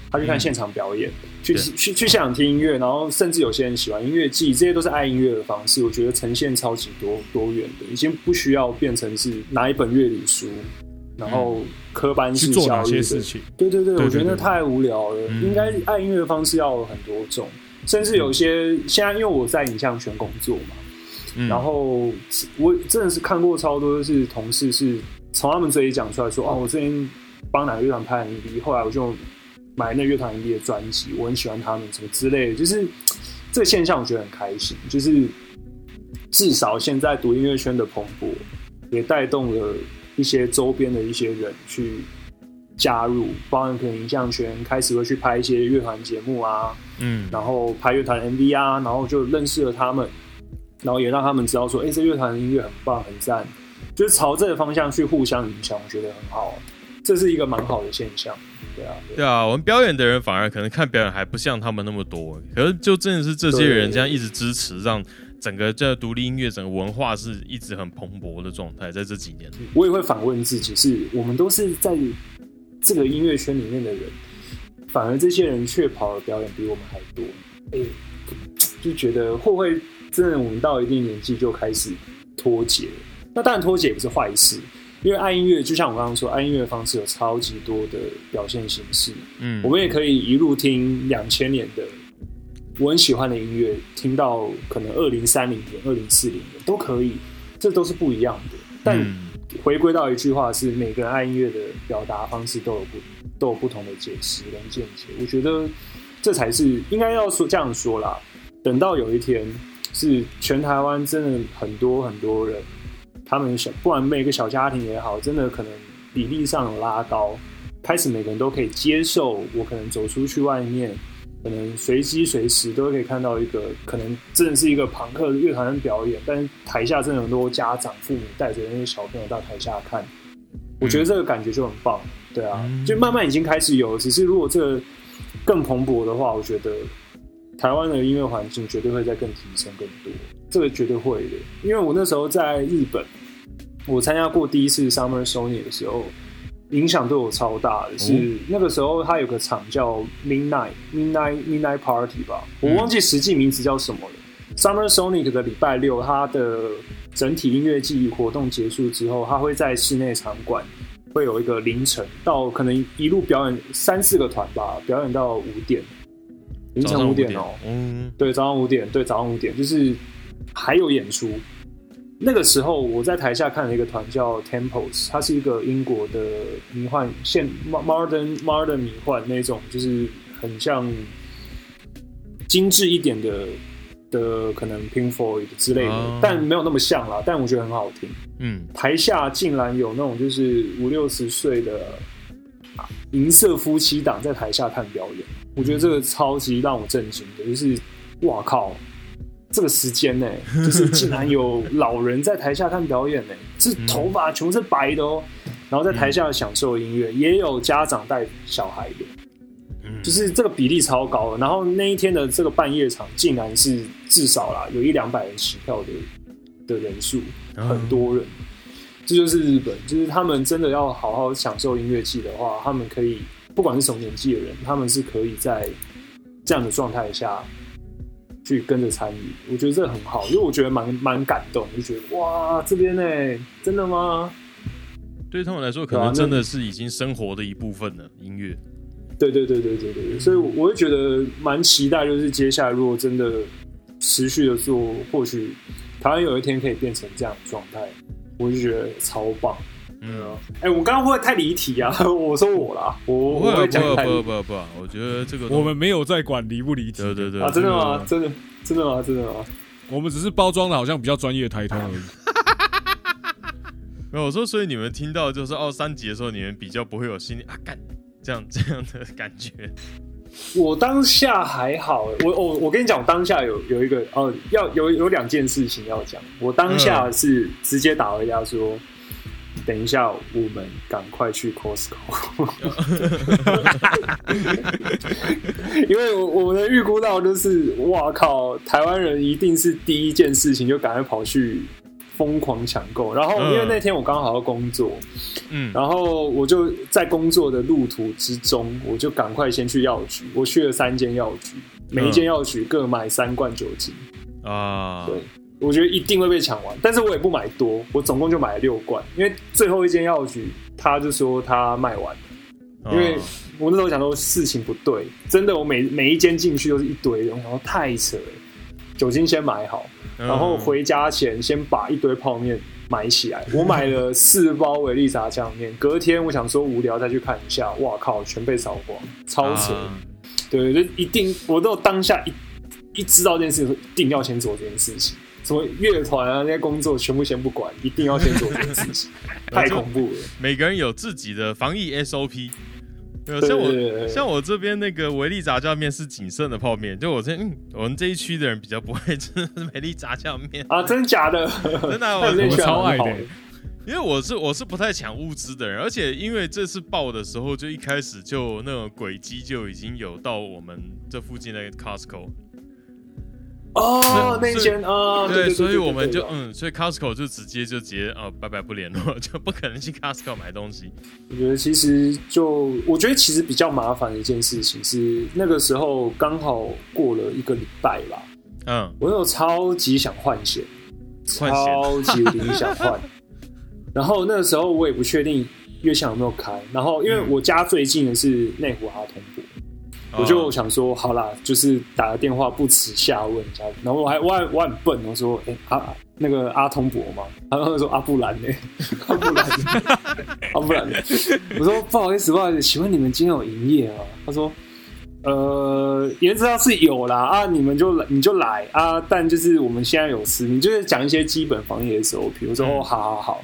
他去看现场表演，去去去现场听音乐，然后甚至有些人喜欢音乐季，这些都是爱音乐的方式。我觉得呈现超级多多元的，已经不需要变成是拿一本乐理书，然后科班式去做哪教育的些事情？对对对，我觉得那太无聊了。嗯应该爱音乐的方式要有很多种，甚至有些现在因为我在影像圈工作嘛，嗯然后我真的是看过超多，就是同事是从他们嘴里讲出来说，哦，我之前帮哪个乐团拍 MV，后来我就买那乐团 MV 的专辑，我很喜欢他们什么之类的，就是这个现象我觉得很开心，就是至少现在读音乐圈的蓬勃，也带动了一些周边的一些人去加入，包含可能影像圈开始会去拍一些乐团节目啊，嗯。然后拍乐团 MV 啊，然后就认识了他们，然后也让他们知道说，哎、这乐团的音乐很棒很赞，就是朝这个方向去互相影响，我觉得很好，这是一个蛮好的现象，对啊，对对啊，我们表演的人反而可能看表演还不像他们那么多，可是就真的是这些人这样一直支持，让整个这独立音乐整个文化是一直很蓬勃的状态，在这几年。我也会反问自己，是我们都是在这个音乐圈里面的人，反而这些人却跑的表演比我们还多，哎、就觉得会不会真的我们到一定年纪就开始脱节？那当然脱节也不是坏事，因为爱音乐就像我刚刚说，爱音乐的方式有超级多的表现形式，嗯我们也可以一路听两千年的我很喜欢的音乐，听到可能二零三零年、二零四零年都可以，这都是不一样的。但嗯回归到一句话是，每个人爱音乐的表达方式都有不都有不同的解释跟见解。我觉得这才是应该要说这样说啦。等到有一天是全台湾真的很多很多人，他们小不管每个小家庭也好，真的可能比例上有拉高，开始每个人都可以接受，我可能走出去外面。可能随机随时都可以看到一个，可能真的是一个朋克乐团的表演，但是台下真的有很多家长、父母带着那些小朋友到台下看，我觉得这个感觉就很棒，对啊，嗯。就慢慢已经开始有，只是如果这个更蓬勃的话，我觉得台湾的音乐环境绝对会再更提升更多，这个绝对会的，因为我那时候在日本，我参加过第一次 Summer Sony 的时候，影响对我超大的。是、那个时候他有个场叫 Midnight Midnight Midnight Party 吧，我忘记实际名字叫什么了。Summer Sonic 的礼拜六，它的整体音乐季活动结束之后，它会在室内场馆会有一个凌晨到可能一路表演三四个团吧，表演到五点，凌晨五点哦、嗯对，早上五点，对，早上五点，就是还有演出。那个时候我在台下看了一个团叫 Temples，它是一个英国的迷幻现 modern modern 迷幻那种，就是很像精致一点的的可能 Pink Floyd 之类的，哦但没有那么像啦。但我觉得很好听。嗯台下竟然有那种就是五六十岁的啊银色夫妻档在台下看表演，我觉得这个超级让我震惊的，就是哇靠，这个时间呢、就是竟然有老人在台下看表演呢、是头发全部是白的哦，然后在台下享受音乐，也有家长带小孩的，嗯，就是这个比例超高的。然后那一天的这个半夜场，竟然是至少啦有一两百人起跳的的人数，很多人。这就是日本，就是他们真的要好好享受音乐季的话，他们可以不管是什么年纪的人，他们是可以在这样的状态下去跟着参与。我觉得这很好，因为我觉得蛮蛮感动，就觉得哇，这边呢、真的吗？对他们来说，可能真的是已经生活的一部分了。音乐，对对对对对对对，所以我会觉得蛮期待，就是接下来如果真的持续的做，或许台湾有一天可以变成这样的状态，我就觉得超棒。嗯，哎、我刚刚会不会太离题啊？我说我啦，我不会讲不会太离不会不会不会，我觉得这个我们没有在管离不离题，对对对啊，真的这吗？真的真的吗？真的吗？我们只是包装的好像比较专业的台通而已。没有我说，所以你们听到就是二三集的时候，你们比较不会有心里啊干这样这样的感觉。我当下还好，我我我跟你讲，我当下有有一个哦，要有有两件事情要讲。我当下是直接打回家说，等一下我们赶快去 Costco，因为我我能预估到就是，哇靠，台湾人一定是第一件事情就赶快跑去疯狂抢购。然后因为那天我刚好要工作，嗯，然后我就在工作的路途之中，我就赶快先去药局。我去了三间药局，每一间药局各买三罐酒精。啊，对，我觉得一定会被抢完，但是我也不买多，我总共就买了六罐，因为最后一间药局他就说他卖完了，因为哦我那时候想说事情不对，真的我每每一间进去都是一堆人，然后太扯了，酒精先买好，嗯然后回家前先把一堆泡面买起来，我买了四包维力炸酱面，隔天我想说无聊再去看一下，哇靠，全被扫光，超扯。啊对，就一定，我都有当下一一知道这件事情，一定要先做这件事情。什么乐团啊，那些工作全部先不管，一定要先做这件事情，太恐怖了。每个人有自己的防疫 SOP。对，对像我像我这边那个维力炸酱面是仅剩的泡面，就我这嗯，我们这一区的人比较不爱吃维力炸酱面，啊，真的假的？真的啊我超爱的因为我是我是不太抢物资的人，而且因为这次爆的时候就一开始就那种轨迹就已经有到我们这附近的 Costco，哦，那间啊，对对，所以我们就嗯，所以 Costco 就直接就直接啊拜拜不联络，就不可能去 Costco 买东西。我觉得其实就，我觉得其实比较麻烦的一件事情是，那个时候刚好过了一个礼拜吧，嗯，我有超级想换险，换险超 级想换。然后那个时候我也不确定月相有没有开，然后因为我家最近的是内湖阿通博，我就哦想说，好啦，就是打个电话不耻下问一下。然后我还我还我很笨，我说，哎、阿那个阿通博嘛，然后他说阿布兰呢、阿布兰，阿布兰，我说不好意思，不好意思，请问你们今天有营业吗？他说。呃，原则上是有啦啊，你们就来你就来啊，但就是我们现在有事，你就是讲一些基本防疫的时候，比如说、嗯哦，好好好，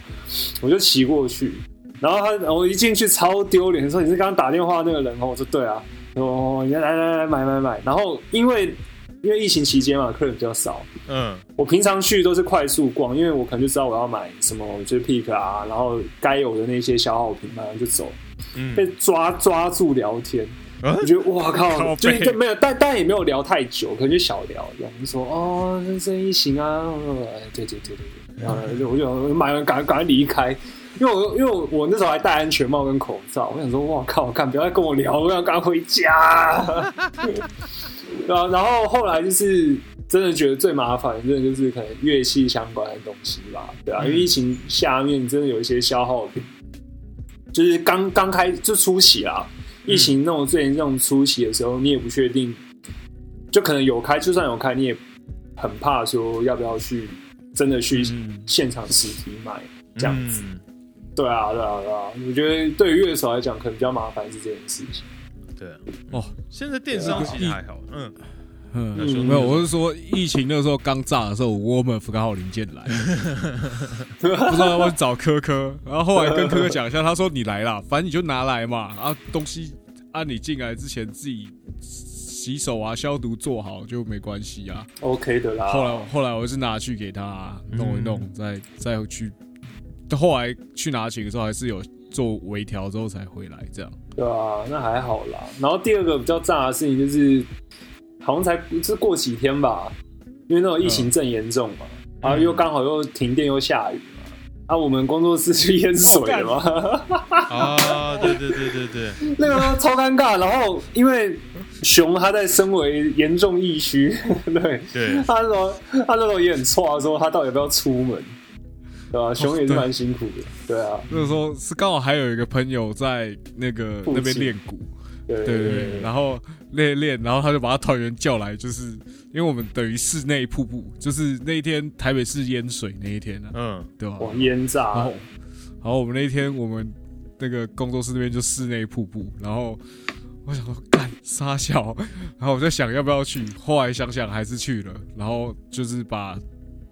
我就骑过去，然后他我一进去超丢脸，说你是刚刚打电话那个人哦，我说对啊，哦，你来来来来买买买，然后因为因为疫情期间嘛，客人比较少，嗯。我平常去都是快速逛，因为我可能就知道我要买什么，就是 pick 啊，然后该有的那些消耗品买完就走，嗯，被抓抓住聊天。啊？我觉得哇靠，就是就没有，但但也没有聊太久，可能就小聊这样，就说哦，这这疫情啊，呃对对对对对，然后就我就我买完赶赶快离开，因为我因为我我那时候还戴安全帽跟口罩，我想说哇靠，看不要再跟我聊，我想赶快回家。对啊，然后后来就是真的觉得最麻烦的，真的就是可能乐器相关的东西吧，对啊，因为疫情下面真的有一些消耗品，就是刚刚开就初期啊，疫情那种最严重初期的时候，你也不确定，就可能有开，就算有开，你也很怕说要不要去真的去嗯现场实体买这样子。嗯对啊，对啊，对啊，我觉得对于乐手来讲，可能比较麻烦是这件事情。对啊，哦，现在电商其实还好，嗯，嗯。没有，我是说疫情那时候刚炸的时候，我们福刚好零件来，不知道要不要找科科，然后后来跟科科讲一下，他说你来啦，反正你就拿来嘛，啊东西按你进来之前自己洗手啊消毒做好就没关系啊。OK 的啦。后来后来我是拿去给他弄一弄，再再去，后来去拿钱的时候还是有做微调之后才回来这样。对啊，那还好啦。然后第二个比较炸的事情就是，好像才是过几天吧，因为那种疫情正严重嘛，然后又刚好又停电又下雨嘛，啊，我们工作室去淹水了嘛，啊，对对对对对，那个超尴尬。然后因为熊他在身为严重疫区，对，对他说他那时候也很错，说他到底要不要出门，对啊、熊也是蛮辛苦的，对啊，那个时候是刚好还有一个朋友在那个那边练鼓，对对对对，然后练练，然后他就把他团员叫来，就是因为我们等于室内瀑布，就是那一天台北市淹水那一天啊，嗯对吧？哇，烟然炸后，，然后我们那天我们那个工作室那边就室内瀑布，然后我想说干傻笑，然后我在想要不要去，后来想想还是去了，然后就是把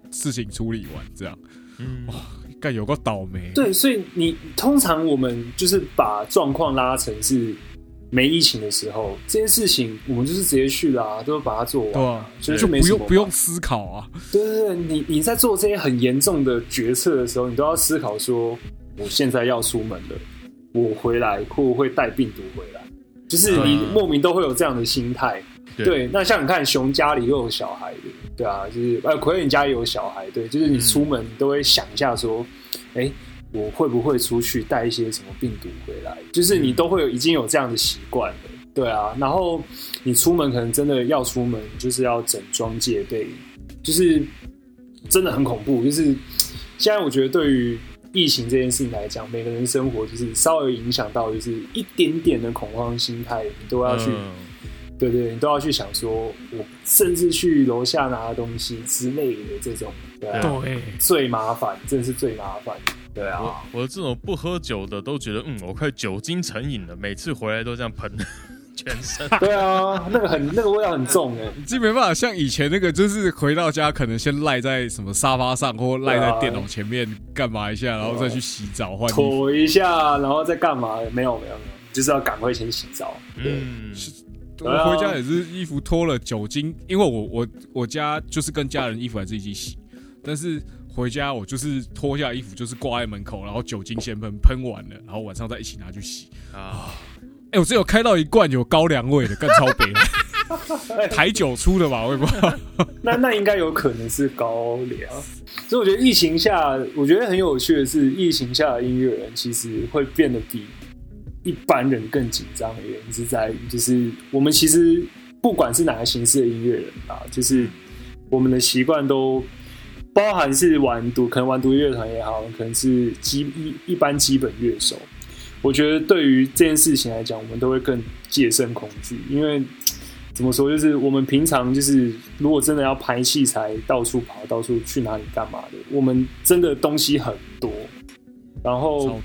事情处理完，这样嗯，干有个倒霉，对，所以你通常我们就是把状况拉成是没疫情的时候，这件事情我们就是直接去啦、都把它做完，所以就不没不用不用思考啊，对对对，你你在做这些很严重的决策的时候，你都要思考说，我现在要出门了，我回来会不会带病毒回来？就是你嗯莫名都会有这样的心态。对。对，那像你看，熊家里又有小孩的，对啊，就是呃，奎你家里有小孩，对，就是你出门都会想一下说，哎、我会不会出去带一些什么病毒回来？就是你都会有已经有这样的习惯了，对啊。然后你出门可能真的要出门，就是要整装戒备，就是真的很恐怖。就是现在我觉得对于疫情这件事情来讲，每个人生活就是稍微影响到，就是一点点的恐慌心态，你都要去。嗯对对，你都要去想说，我甚至去楼下拿东西之类的这种，对啊，对，最麻烦，真的是最麻烦，对啊，我这种不喝酒的都觉得，嗯，我快酒精成瘾了，每次回来都这样喷全身。对啊，那个很那个味道很重哎，这没办法像以前那个，就是回到家可能先赖在什么沙发上，或赖在电脑前面干嘛一下，然后再去洗澡换衣服。一下，然后再干嘛？没有没有没有，就是要赶快先洗澡，对，嗯，我回家也是衣服脱了酒精，因为我我我家就是跟家人衣服还是一起洗，但是回家我就是脱下衣服就是挂在门口，然后酒精先喷喷完了，然后晚上再一起拿去洗。啊，哎、我只有开到一罐有高粱味的，更超北，台酒出的吧，我也不知道。那那应该有可能是高粱。所以我觉得疫情下，我觉得很有趣的是，疫情下的音乐人其实会变得比一般人更紧张的原因是在于，就是我们其实不管是哪个形式的音乐人啊，就是我们的习惯都包含是玩独，可能玩独乐团也好，可能是基一一般基本乐手。我觉得对于这件事情来讲，我们都会更戒慎恐惧，因为怎么说，就是我们平常就是如果真的要排器材，到处跑，到处去哪里干嘛的，我们真的东西很多，然后，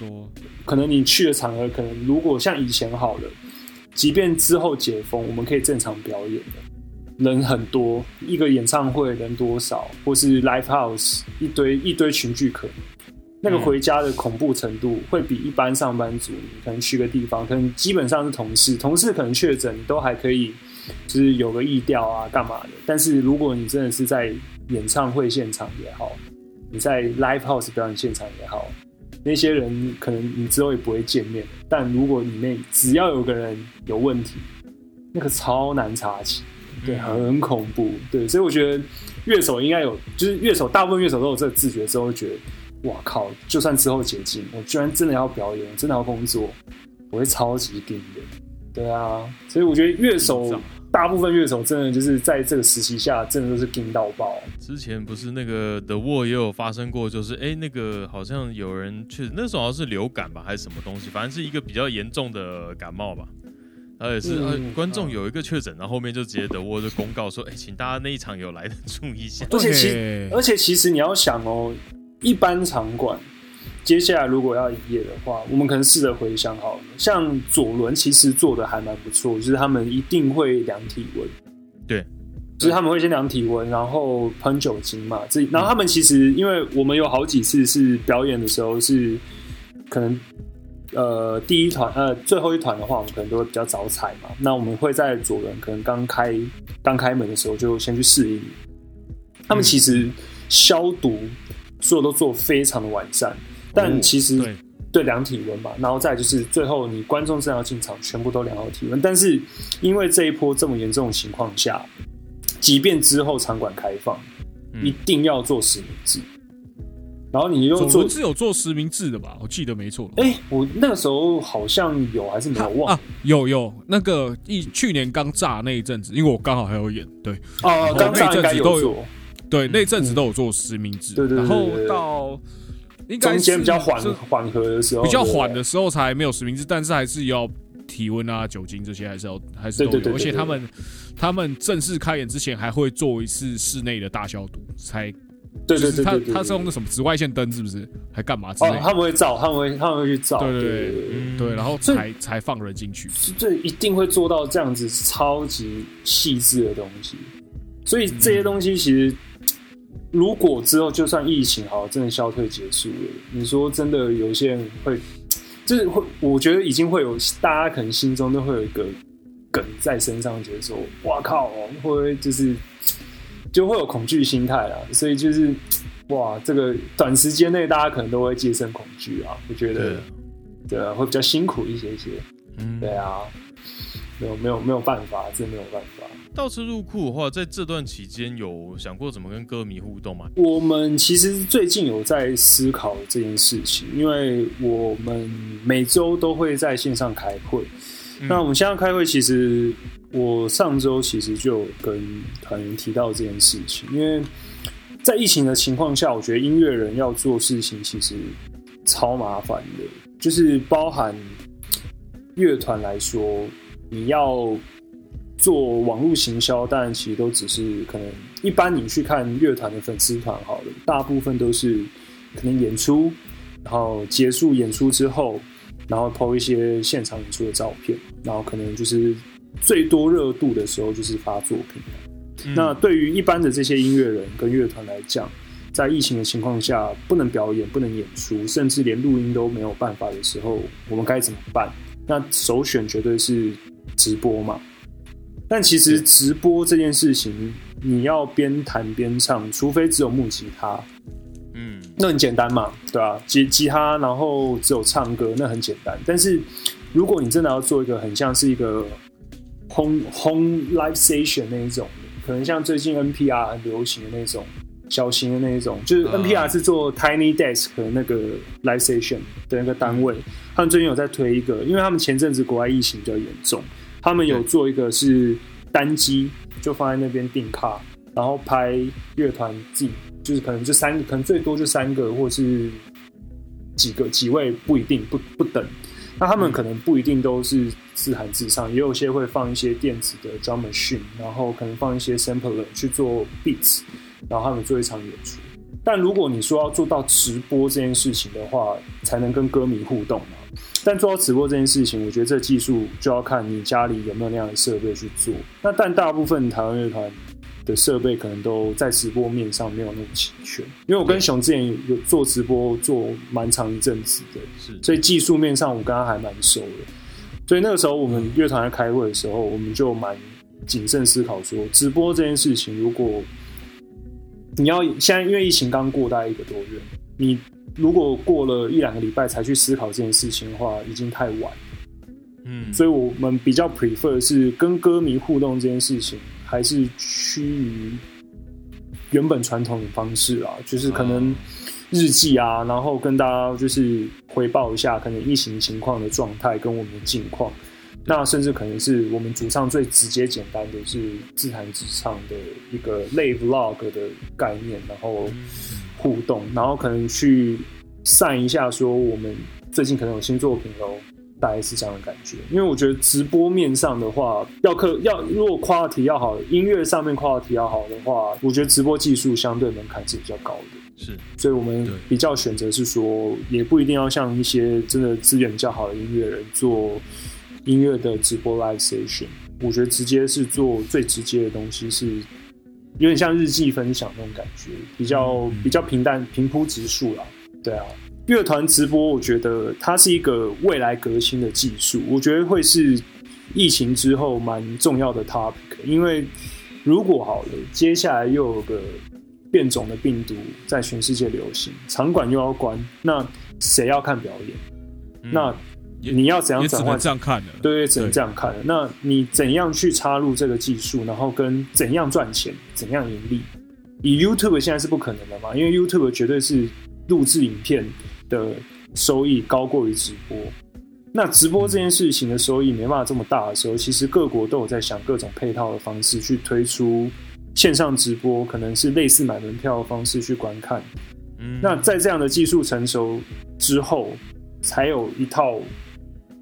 可能你去的场合，可能如果像以前好了，即便之后解封，我们可以正常表演的，人很多，一个演唱会人多少，或是 live house 一堆一堆群聚可能，那个回家的恐怖程度会比一般上班族，你可能去个地方，可能基本上是同事，同事可能确诊，你都还可以，就是有个意调啊，干嘛的。但是如果你真的是在演唱会现场也好，你在 live house 表演现场也好，那些人可能你之后也不会见面，但如果里面只要有个人有问题，那个超难查起，对，很恐怖，对，所以我觉得乐手应该有，就是乐手大部分乐手都有这个自觉之后，会觉得，哇靠，就算之后解禁，我居然真的要表演，真的要工作，我会超级顶的，对啊，所以我觉得乐手大部分乐手真的就是在这个时期下，真的都是盯到爆，之前不是那个 The War 也有发生过，就是哎、那个好像有人确实那时候好像是流感吧，还是什么东西，反正是一个比较严重的感冒吧。然后也是、观众有一个确诊，然后后面就直接 The War 就公告说，哎、请大家那一场有来的注意一下。而且其而且其实你要想哦，一般场馆接下来如果要营业的话，我们可能试着回想好了，像左轮其实做的还蛮不错，就是他们一定会量体温，对，就是他们会先量体温，然后喷酒精嘛，这然后他们其实因为我们有好几次是表演的时候是可能。呃，第一团呃最后一团的话，我们可能都会比较早踩嘛。那我们会在左轮可能刚开刚开门的时候就先去适应。他们其实消毒所有都做非常的完善，但其实对对量体温嘛，然后再就是最后你观众正要进场，全部都量好体温。但是因为这一波这么严重的情况下，即便之后场馆开放，嗯。一定要做实名制。然后你又做，是有做实名制的吧？我记得没错。哎、我那个时候好像有还是没有忘。啊，有有那个一去年刚炸那一阵子，因为我刚好还有演，对。哦，刚炸应该有那一阵子都有做，对，那阵子都有做实名制，对对对然后到应该中间比较缓是缓和的时候，比较缓的时候才没有实名制，但是还是要体温啊、酒精这些还是要还是都有，而且他们他们正式开演之前还会做一次室内的大消毒，才对对对他他是用那什么紫外线灯是不是？还干嘛之类哦，他们会照，他们会他们会去照，对对对对然后才才放人进去。这一定会做到这样子超级细致的东西。所以这些东西其实，如果之后就算疫情好真的消退结束了，你说真的有一些人会，就是会，我觉得已经会有大家可能心中都会有一个梗在身上，觉得说，哇靠，会不会就是就会有恐惧心态啦？所以就是。哇，这个短时间内大家可能都会戒慎恐惧啊，我觉得，对啊，会比较辛苦一些些。嗯，对啊，没有没有没有办法，真的没有办法。倒车入库的话，在这段期间有想过怎么跟歌迷互动吗？我们其实最近有在思考这件事情，因为我们每周都会在线上开会。那我们线上开会，其实我上周其实就有跟团员提到这件事情，因为在疫情的情况下，我觉得音乐人要做事情其实超麻烦的，就是包含乐团来说，你要做网络行销，当然其实都只是可能一般你去看乐团的粉丝团好了，大部分都是可能演出，然后结束演出之后。然后抛一些现场演出的照片，然后可能就是最多热度的时候就是发作品。那对于一般的这些音乐人跟乐团来讲，在疫情的情况下不能表演、不能演出，甚至连录音都没有办法的时候，我们该怎么办？那首选绝对是直播嘛。但其实直播这件事情，你要边弹边唱，除非只有木吉他。嗯，那很简单嘛，对吧？吉吉他，然后只有唱歌，那很简单。但是如果你真的要做一个很像是一个 home home live station 那一种，可能像最近 NPR 很流行的那种小型的那一种，就是 NPR 是做 tiny desk 那个 live station 的那个单位，他们最近有在推一个，因为他们前阵子国外疫情比较严重，他们有做一个是单机，就放在那边定卡，然后拍乐团自己。就是可能这三个，可能最多就三个，或是几个几位不一定不不等。那他们可能不一定都是自弹自唱，也有些会放一些电子的 drum machine，然后可能放一些 sampler 去做 beats，然后他们做一场演出。但如果你说要做到直播这件事情的话，才能跟歌迷互动嘛。但做到直播这件事情，我觉得这技术就要看你家里有没有那样的设备去做。那但大部分台湾乐团。的设备可能都在直播面上没有那么齐全，因为我跟熊之前有做直播做蛮长一阵子的，是，所以技术面上我跟他还蛮熟的。所以那个时候我们乐团在开会的时候，我们就蛮谨慎思考说，直播这件事情，如果你要现在因为疫情刚过大概一个多月，你如果过了一两个礼拜才去思考这件事情的话，已经太晚。嗯，所以我们比较 prefer 是跟歌迷互动这件事情。还是趋于原本传统的方式啊，就是可能日记啊，然后跟大家就是回报一下可能疫情情况的状态跟我们的近况。那甚至可能是我们主唱最直接简单的是自弹自唱的一个类 vlog 的概念，然后互动，然后可能去散一下说我们最近可能有新作品喽。大概是这样的感觉，因为我觉得直播面上的话，要客要如果夸题要好，音乐上面夸题要好的话，我觉得直播技术相对门槛是比较高的。是，所以我们比较选择是说，也不一定要像一些真的资源较好的音乐人做音乐的直播 live station。我觉得直接是做最直接的东西，是有点像日记分享那种感觉，比较比较平淡平铺直述啦。对啊。乐团直播，我觉得它是一个未来革新的技术，我觉得会是疫情之后蛮重要的 topic。因为如果好了，接下来又有个变种的病毒在全世界流行，场馆又要关，那谁要看表演？那你要怎样转换？这样看的，对，只能这样看。那你怎样去插入这个技术，然后跟怎样赚钱，怎样盈利？以 YouTube 现在是不可能的嘛？因为 YouTube 绝对是录制影片。的收益高过于直播，那直播这件事情的收益没办法这么大的时候，其实各国都有在想各种配套的方式去推出线上直播，可能是类似买门票的方式去观看。嗯，那在这样的技术成熟之后，才有一套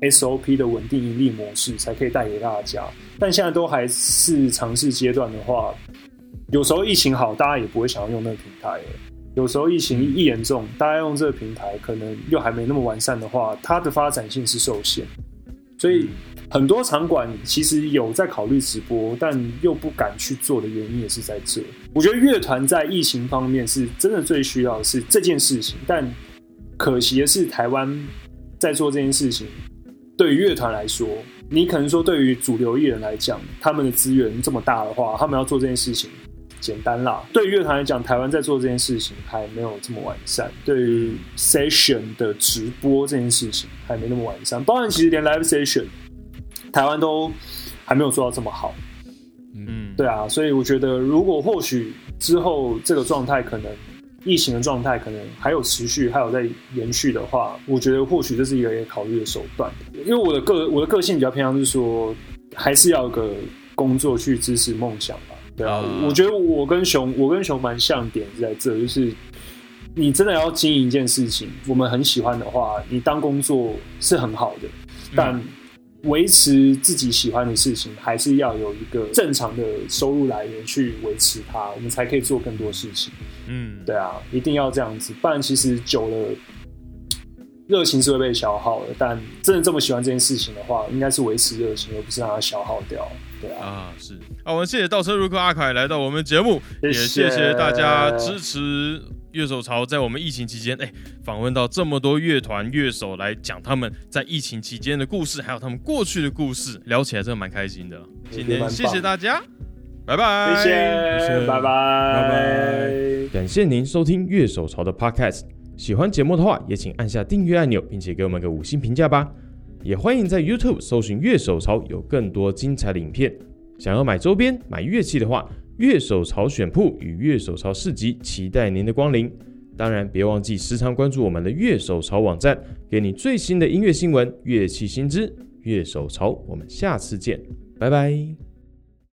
SOP 的稳定盈利模式，才可以带给大家。但现在都还是尝试阶段的话，有时候疫情好，大家也不会想要用那个平台。有时候疫情一严重，大家用这个平台可能又还没那么完善的话，它的发展性是受限。所以很多场馆其实有在考虑直播，但又不敢去做的原因也是在这。我觉得乐团在疫情方面是真的最需要的是这件事情，但可惜的是台湾在做这件事情，对于乐团来说，你可能说对于主流艺人来讲，他们的资源这么大的话，他们要做这件事情。简单啦，对于乐团来讲，台湾在做这件事情还没有这么完善。对于 session 的直播这件事情还没那么完善，包含其实连 live session，台湾都还没有做到这么好。嗯，对啊，所以我觉得如果或许之后这个状态可能疫情的状态可能还有持续，还有在延续的话，我觉得或许这是一个也考虑的手段。因为我的个我的个性比较偏向是说，还是要有个工作去支持梦想吧。对啊，啊我觉得我跟熊我跟熊蛮像点是在这，就是你真的要经营一件事情，我们很喜欢的话，你当工作是很好的，但维持自己喜欢的事情，还是要有一个正常的收入来源去维持它，我们才可以做更多事情。嗯，对啊，一定要这样子，不然其实久了，热情是会被消耗的。但真的这么喜欢这件事情的话，应该是维持热情，而不是让它消耗掉。对啊，啊，是啊，我们谢谢倒车入库阿凯来到我们节目，也谢谢谢大家支持乐手潮。在我们疫情期间，哎，访问到这么多乐团乐手来讲他们在疫情期间的故事，还有他们过去的故事，聊起来真的蛮开心的。今天谢谢大家，拜拜，谢谢，谢拜拜，拜拜。感谢您收听乐手潮的 Podcast。喜欢节目的话，也请按下订阅按钮，并且给我们个五星评价吧。也欢迎在 YouTube 搜寻乐手潮，有更多精彩的影片。想要买周边、买乐器的话，乐手潮选铺与乐手潮市集期待您的光临。当然，别忘记时常关注我们的乐手潮网站，给你最新的音乐新闻、乐器新知。乐手潮，我们下次见，拜拜。